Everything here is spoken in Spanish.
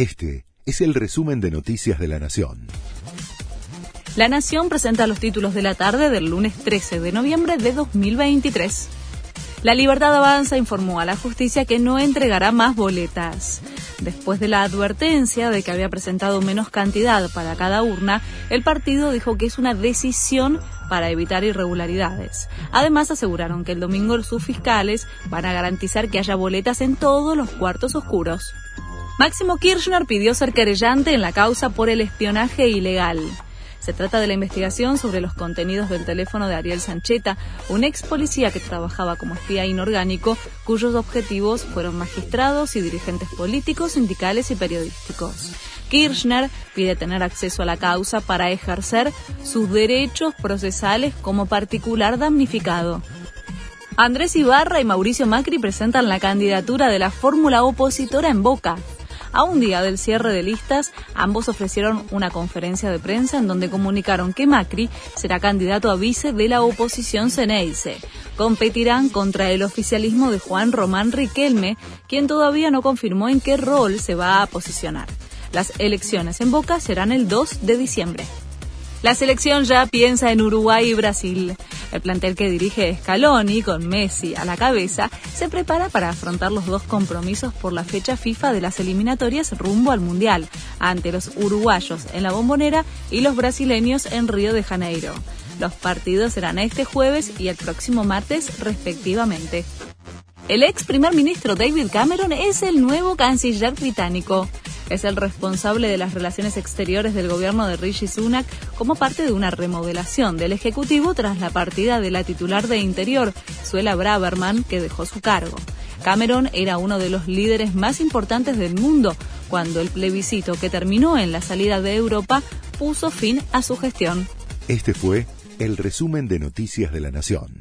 Este es el resumen de Noticias de la Nación. La Nación presenta los títulos de la tarde del lunes 13 de noviembre de 2023. La Libertad Avanza informó a la justicia que no entregará más boletas. Después de la advertencia de que había presentado menos cantidad para cada urna, el partido dijo que es una decisión para evitar irregularidades. Además, aseguraron que el domingo sus fiscales van a garantizar que haya boletas en todos los cuartos oscuros. Máximo Kirchner pidió ser querellante en la causa por el espionaje ilegal. Se trata de la investigación sobre los contenidos del teléfono de Ariel Sancheta, un ex policía que trabajaba como espía inorgánico, cuyos objetivos fueron magistrados y dirigentes políticos, sindicales y periodísticos. Kirchner pide tener acceso a la causa para ejercer sus derechos procesales como particular damnificado. Andrés Ibarra y Mauricio Macri presentan la candidatura de la fórmula opositora en Boca. A un día del cierre de listas, ambos ofrecieron una conferencia de prensa en donde comunicaron que Macri será candidato a vice de la oposición Ceneice. Competirán contra el oficialismo de Juan Román Riquelme, quien todavía no confirmó en qué rol se va a posicionar. Las elecciones en Boca serán el 2 de diciembre. La selección ya piensa en Uruguay y Brasil. El plantel que dirige Scaloni, con Messi a la cabeza, se prepara para afrontar los dos compromisos por la fecha FIFA de las eliminatorias rumbo al Mundial, ante los uruguayos en la bombonera y los brasileños en Río de Janeiro. Los partidos serán este jueves y el próximo martes respectivamente. El ex primer ministro David Cameron es el nuevo canciller británico es el responsable de las relaciones exteriores del gobierno de Rishi Sunak como parte de una remodelación del Ejecutivo tras la partida de la titular de Interior, Suela Braverman, que dejó su cargo. Cameron era uno de los líderes más importantes del mundo cuando el plebiscito que terminó en la salida de Europa puso fin a su gestión. Este fue el resumen de Noticias de la Nación.